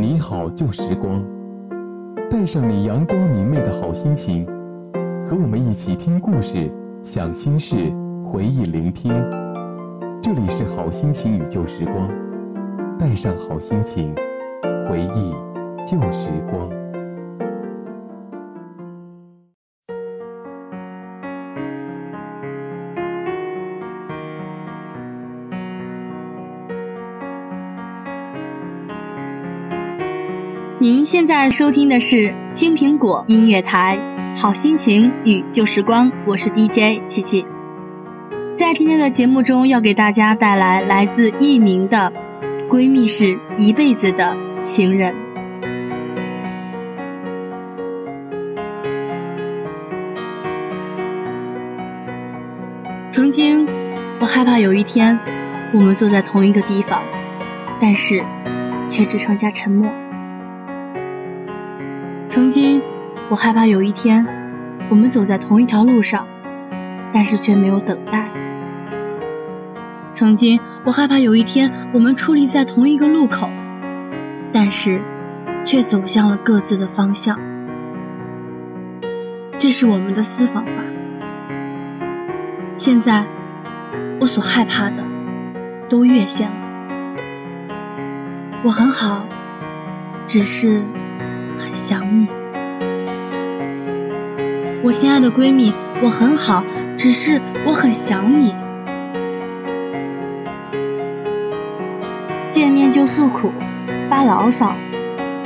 你好旧时光，带上你阳光明媚的好心情，和我们一起听故事、想心事、回忆聆听。这里是好心情与旧时光，带上好心情，回忆旧时光。现在收听的是青苹果音乐台，好心情与旧时光，我是 DJ 琪琪。在今天的节目中，要给大家带来来自佚名的《闺蜜是一辈子的情人》。曾经，我害怕有一天我们坐在同一个地方，但是却只剩下沉默。曾经，我害怕有一天，我们走在同一条路上，但是却没有等待。曾经，我害怕有一天，我们矗立在同一个路口，但是却走向了各自的方向。这是我们的私房话。现在，我所害怕的都越线了。我很好，只是。很想你，我亲爱的闺蜜，我很好，只是我很想你。见面就诉苦，发牢骚，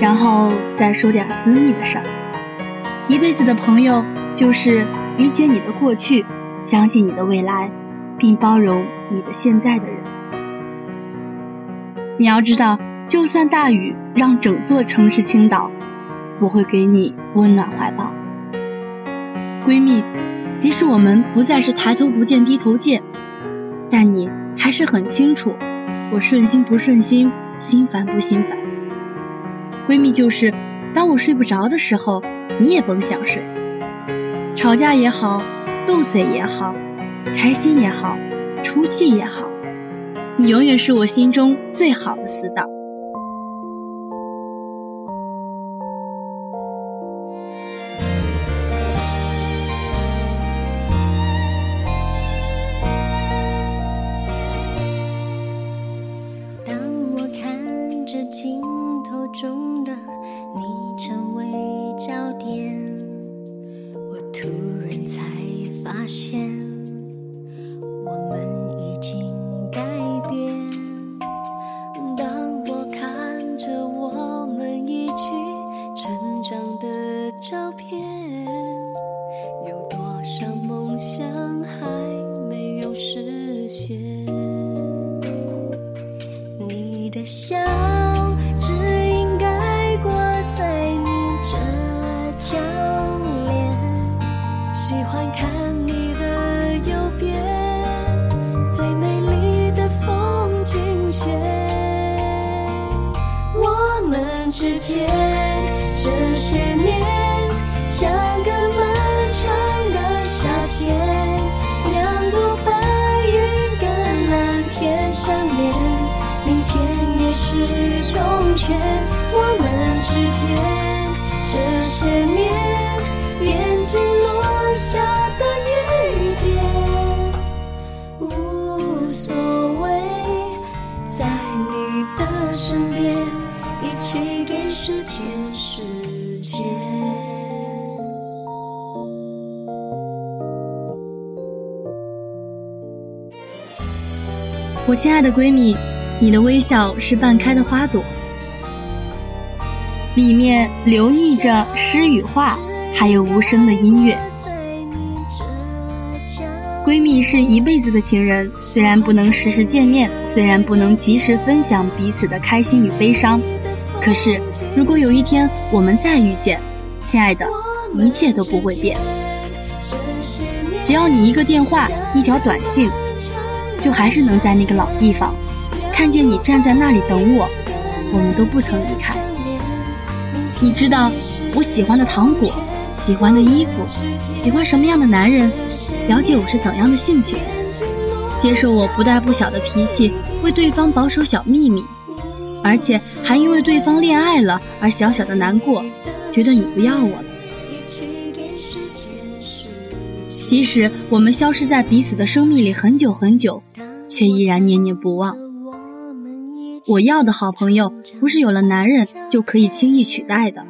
然后再说点私密的事儿。一辈子的朋友，就是理解你的过去，相信你的未来，并包容你的现在的人。你要知道，就算大雨让整座城市倾倒。我会给你温暖怀抱，闺蜜。即使我们不再是抬头不见低头见，但你还是很清楚我顺心不顺心，心烦不心烦。闺蜜就是，当我睡不着的时候，你也甭想睡。吵架也好，斗嘴也好，开心也好，出气也好，你永远是我心中最好的死党。突然才发现我亲爱的闺蜜，你的微笑是半开的花朵。里面流溢着诗与画，还有无声的音乐。闺蜜是一辈子的情人，虽然不能时时见面，虽然不能及时分享彼此的开心与悲伤，可是如果有一天我们再遇见，亲爱的，一切都不会变。只要你一个电话，一条短信，就还是能在那个老地方，看见你站在那里等我，我们都不曾离开。你知道我喜欢的糖果，喜欢的衣服，喜欢什么样的男人，了解我是怎样的性情，接受我不大不小的脾气，为对方保守小秘密。而且还因为对方恋爱了而小小的难过，觉得你不要我了。即使我们消失在彼此的生命里很久很久，却依然念念不忘。我要的好朋友，不是有了男人就可以轻易取代的，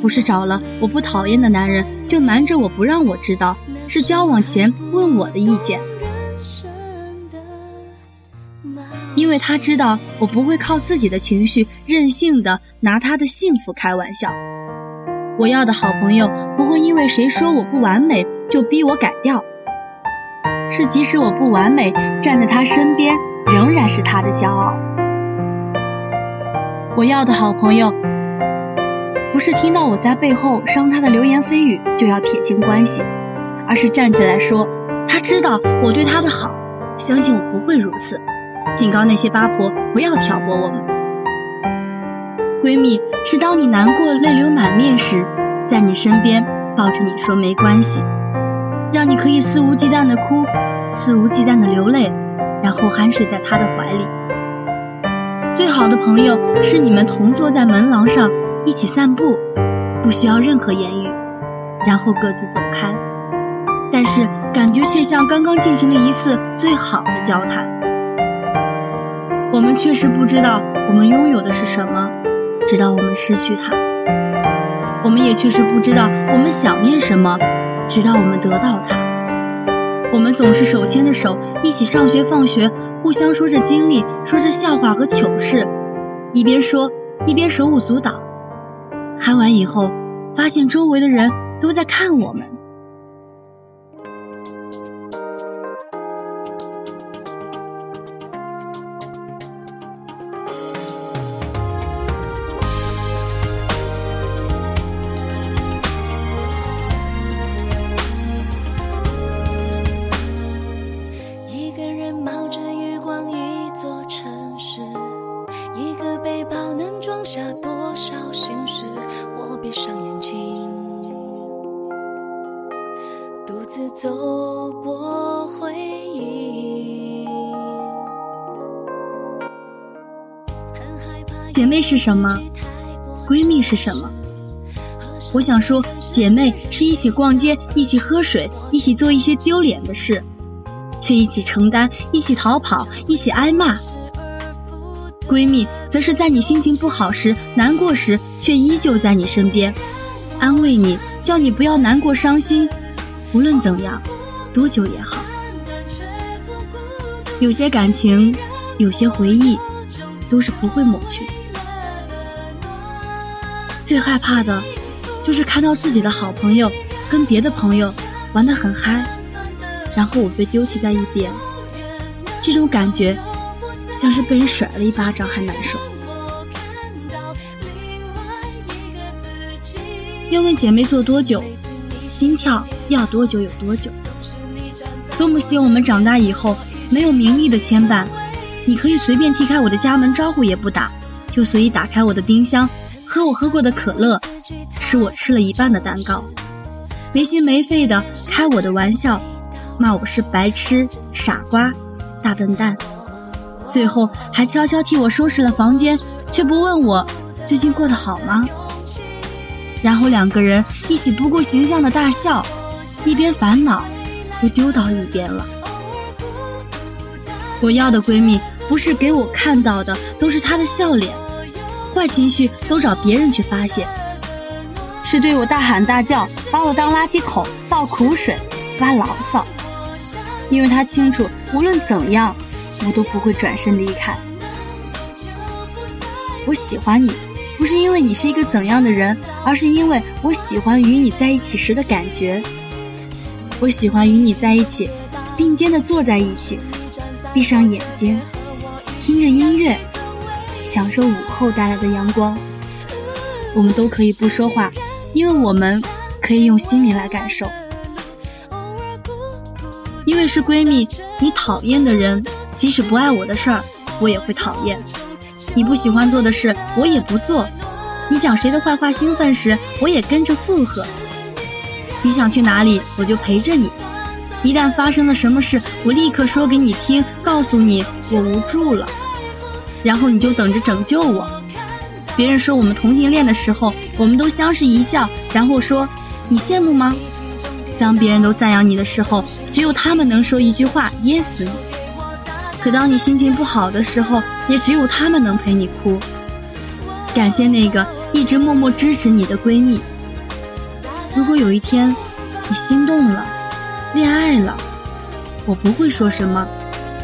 不是找了我不讨厌的男人就瞒着我不让我知道，是交往前问我的意见。因为他知道我不会靠自己的情绪任性的拿他的幸福开玩笑。我要的好朋友不会因为谁说我不完美就逼我改掉，是即使我不完美，站在他身边仍然是他的骄傲。我要的好朋友不是听到我在背后伤他的流言蜚语就要撇清关系，而是站起来说他知道我对他的好，相信我不会如此。警告那些八婆不要挑拨我们。闺蜜是当你难过、泪流满面时，在你身边抱着你说没关系，让你可以肆无忌惮的哭，肆无忌惮的流泪，然后酣睡在她的怀里。最好的朋友是你们同坐在门廊上一起散步，不需要任何言语，然后各自走开，但是感觉却像刚刚进行了一次最好的交谈。我们确实不知道我们拥有的是什么，直到我们失去它；我们也确实不知道我们想念什么，直到我们得到它。我们总是手牵着手一起上学放学，互相说着经历，说着笑话和糗事，一边说一边手舞足蹈。喊完以后，发现周围的人都在看我们。走过回忆。姐妹是什么？闺蜜是什么？我想说，姐妹是一起逛街，一起喝水，一起做一些丢脸的事，却一起承担，一起逃跑，一起挨骂。闺蜜则是在你心情不好时、难过时，却依旧在你身边，安慰你，叫你不要难过、伤心。无论怎样，多久也好。有些感情，有些回忆，都是不会抹去。最害怕的，就是看到自己的好朋友跟别的朋友玩得很嗨，然后我被丢弃在一边。这种感觉，像是被人甩了一巴掌还难受。要问姐妹做多久？心跳要多久有多久？多么希望我们长大以后没有名利的牵绊，你可以随便踢开我的家门，招呼也不打，就随意打开我的冰箱，喝我喝过的可乐，吃我吃了一半的蛋糕，没心没肺的开我的玩笑，骂我是白痴、傻瓜、大笨蛋，最后还悄悄替我收拾了房间，却不问我最近过得好吗？然后两个人一起不顾形象的大笑，一边烦恼都丢到一边了。我要的闺蜜不是给我看到的都是她的笑脸，坏情绪都找别人去发泄，是对我大喊大叫，把我当垃圾桶倒苦水，发牢骚。因为她清楚，无论怎样，我都不会转身离开。我喜欢你。不是因为你是一个怎样的人，而是因为我喜欢与你在一起时的感觉。我喜欢与你在一起，并肩的坐在一起，闭上眼睛，听着音乐，享受午后带来的阳光。我们都可以不说话，因为我们可以用心灵来感受。因为是闺蜜，你讨厌的人，即使不爱我的事儿，我也会讨厌。你不喜欢做的事，我也不做；你讲谁的坏话兴奋时，我也跟着附和。你想去哪里，我就陪着你。一旦发生了什么事，我立刻说给你听，告诉你我无助了。然后你就等着拯救我。别人说我们同性恋的时候，我们都相视一笑，然后说你羡慕吗？当别人都赞扬你的时候，只有他们能说一句话噎死你。可当你心情不好的时候，也只有他们能陪你哭。感谢那个一直默默支持你的闺蜜。如果有一天你心动了，恋爱了，我不会说什么，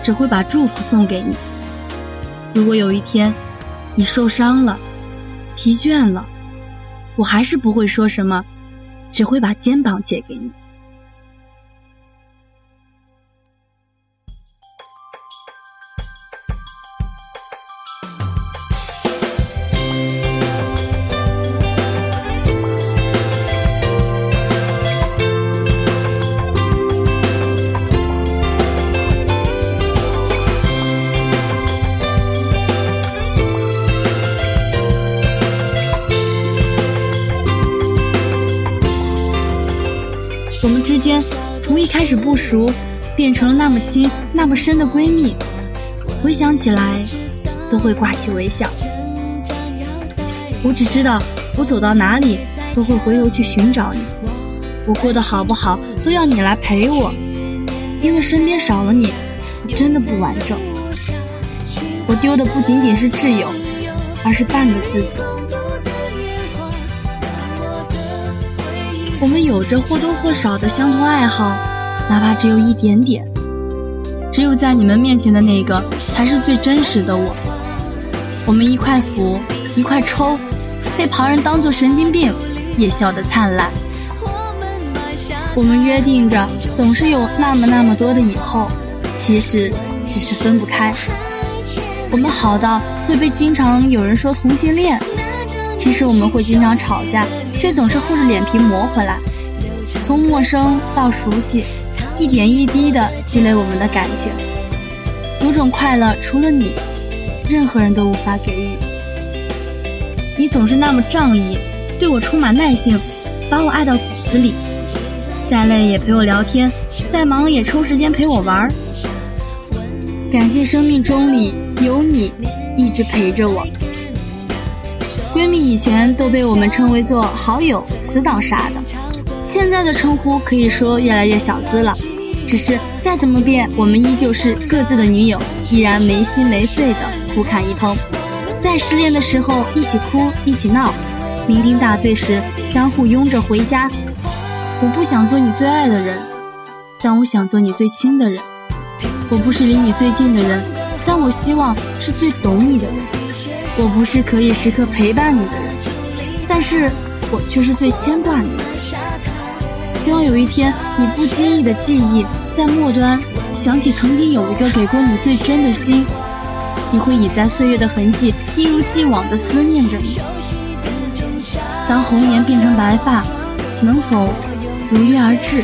只会把祝福送给你。如果有一天你受伤了，疲倦了，我还是不会说什么，只会把肩膀借给你。间从一开始不熟，变成了那么亲、那么深的闺蜜，回想起来都会挂起微笑。我只知道，我走到哪里都会回头去寻找你，我过得好不好都要你来陪我，因为身边少了你，我真的不完整。我丢的不仅仅是挚友，而是半个自己。我们有着或多或少的相同爱好，哪怕只有一点点。只有在你们面前的那个，才是最真实的我。我们一块扶，一块抽，被旁人当作神经病，也笑得灿烂。我们约定着，总是有那么那么多的以后，其实只是分不开。我们好到会被经常有人说同性恋，其实我们会经常吵架。却总是厚着脸皮磨回来，从陌生到熟悉，一点一滴的积累我们的感情。有种快乐，除了你，任何人都无法给予。你总是那么仗义，对我充满耐性，把我爱到骨子里。再累也陪我聊天，再忙也抽时间陪我玩。感谢生命中里有你，一直陪着我。闺蜜以前都被我们称为做好友、死党啥的，现在的称呼可以说越来越小资了。只是再怎么变，我们依旧是各自的女友，依然没心没肺的互侃一通。在失恋的时候一起哭一起闹，酩酊大醉时相互拥着回家。我不想做你最爱的人，但我想做你最亲的人。我不是离你最近的人，但我希望是最懂你的人。我不是可以时刻陪伴你的人，但是我却是最牵挂你的。希望有一天，你不经意的记忆在末端想起曾经有一个给过你最真的心，你会倚在岁月的痕迹，一如既往的思念着你。当红颜变成白发，能否如约而至？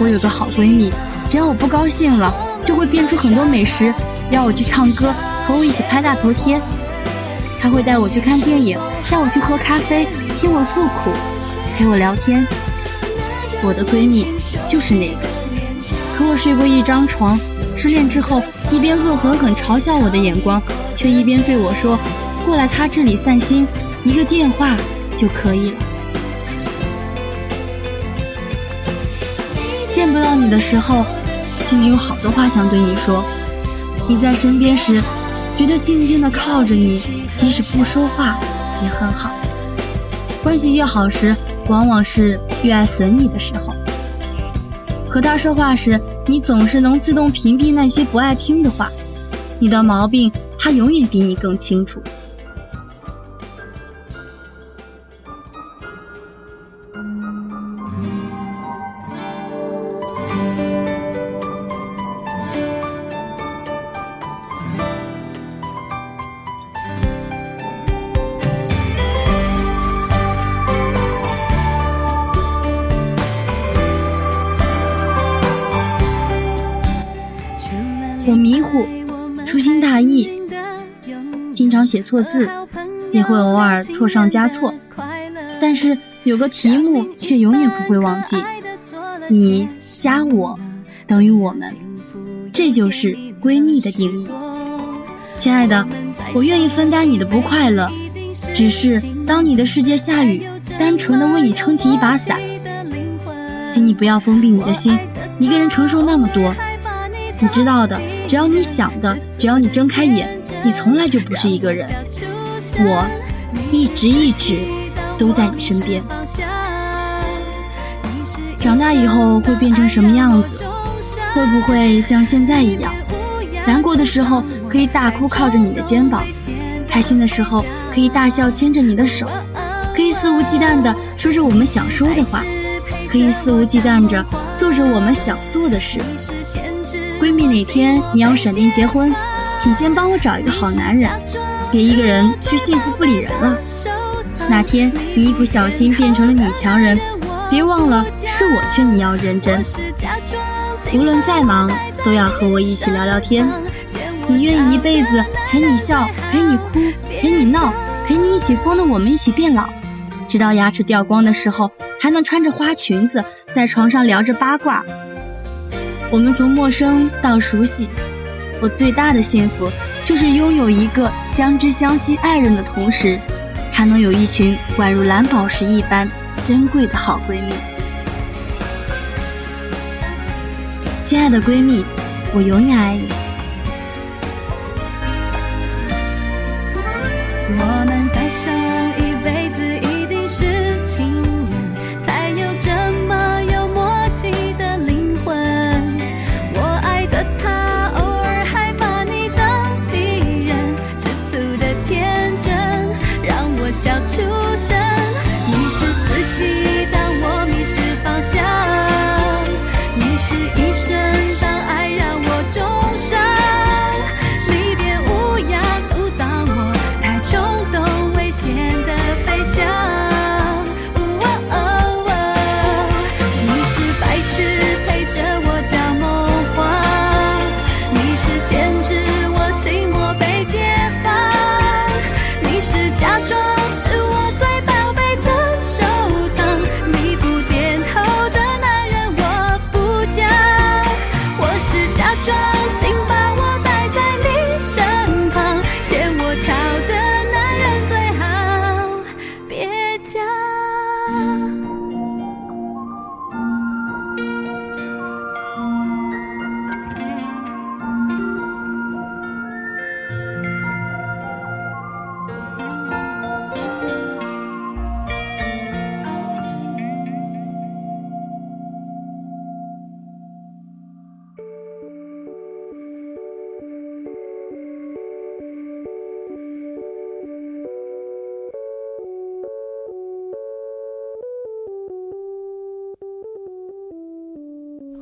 我有个好闺蜜，只要我不高兴了，就会变出很多美食邀我去唱歌。和我一起拍大头贴，他会带我去看电影，带我去喝咖啡，听我诉苦，陪我聊天。我的闺蜜就是那个，和我睡过一张床，失恋之后一边恶狠狠嘲笑我的眼光，却一边对我说：“过来他这里散心，一个电话就可以了。”见不到你的时候，心里有好多话想对你说。你在身边时。觉得静静的靠着你，即使不说话也很好。关系越好时，往往是越爱损你的时候。和他说话时，你总是能自动屏蔽那些不爱听的话。你的毛病，他永远比你更清楚。常写错字，也会偶尔错上加错。但是有个题目却永远不会忘记：你加我等于我们，这就是闺蜜的定义。亲爱的，我愿意分担你的不快乐，只是当你的世界下雨，单纯的为你撑起一把伞，请你不要封闭你的心，一个人承受那么多。你知道的，只要你想的，只要你睁开眼，你从来就不是一个人。我一直一直都在你身边。长大以后会变成什么样子？会不会像现在一样？难过的时候可以大哭靠着你的肩膀，开心的时候可以大笑牵着你的手，可以肆无忌惮的说着我们想说的话，可以肆无忌惮着做着我们想做的事。闺蜜哪天你要闪电结婚，请先帮我找一个好男人，别一个人去幸福不理人了。哪天你一不小心变成了女强人。别忘了，是我劝你要认真。无论再忙，都要和我一起聊聊天。你愿意一辈子陪你笑，陪你哭，陪你闹，陪你一起疯的我们一起变老，直到牙齿掉光的时候，还能穿着花裙子在床上聊着八卦。我们从陌生到熟悉，我最大的幸福就是拥有一个相知相惜爱人的同时，还能有一群宛如蓝宝石一般。珍贵的好闺蜜，亲爱的闺蜜，我永远爱你。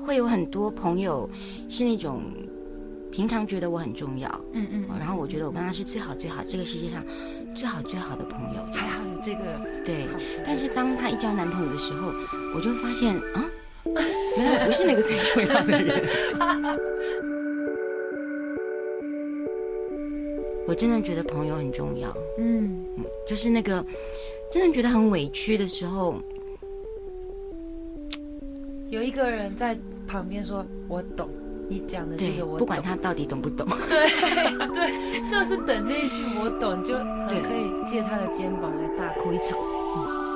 会有很多朋友是那种平常觉得我很重要，嗯嗯，然后我觉得我跟他是最好最好这个世界上最好最好的朋友，还好有这个对。但是当他一交男朋友的时候，我就发现啊，原来我不是那个最重要的人。我真的觉得朋友很重要，嗯，就是那个真的觉得很委屈的时候。有一个人在旁边说：“我懂你讲的这个，我不管他到底懂不懂。”对对，就是等那一句“我懂”，就很可以借他的肩膀来大哭一场。谁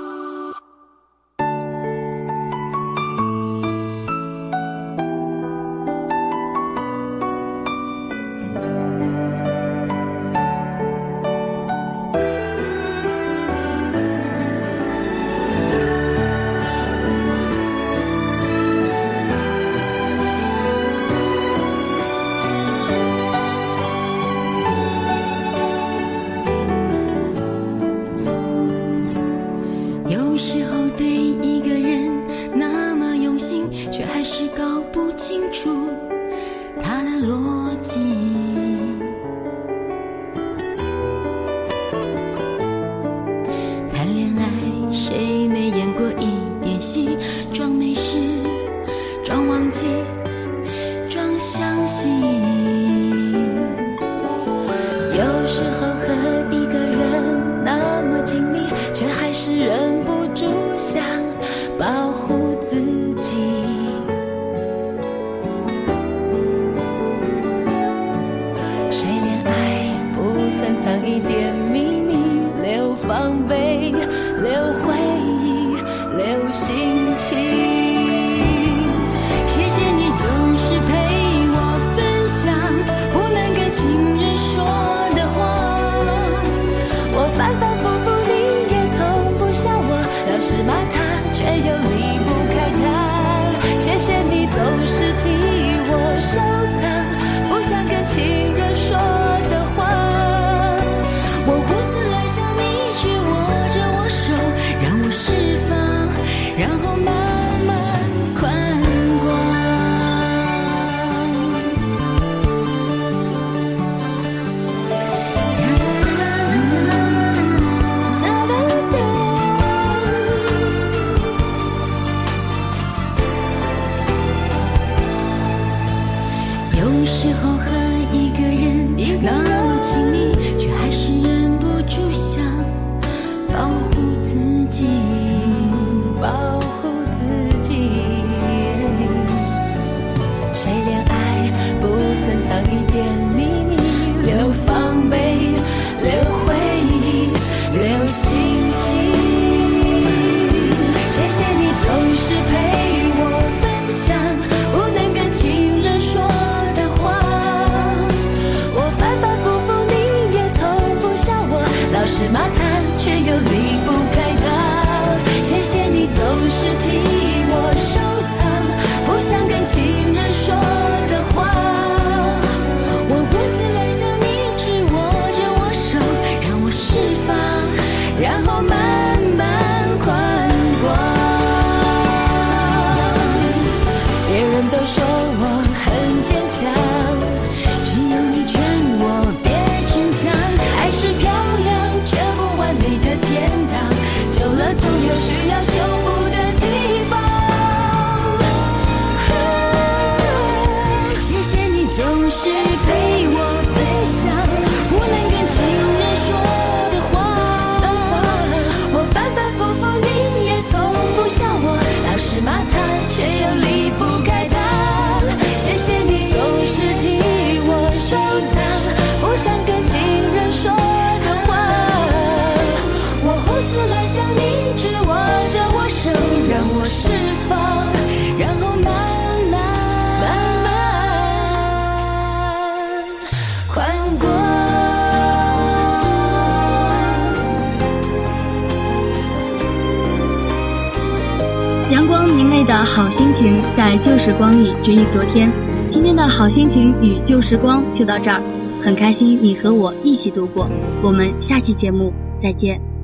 好心情在旧时光里追忆昨天。今天的好心情与旧时光就到这儿很开心你和我一起度过。我们下期节目再见。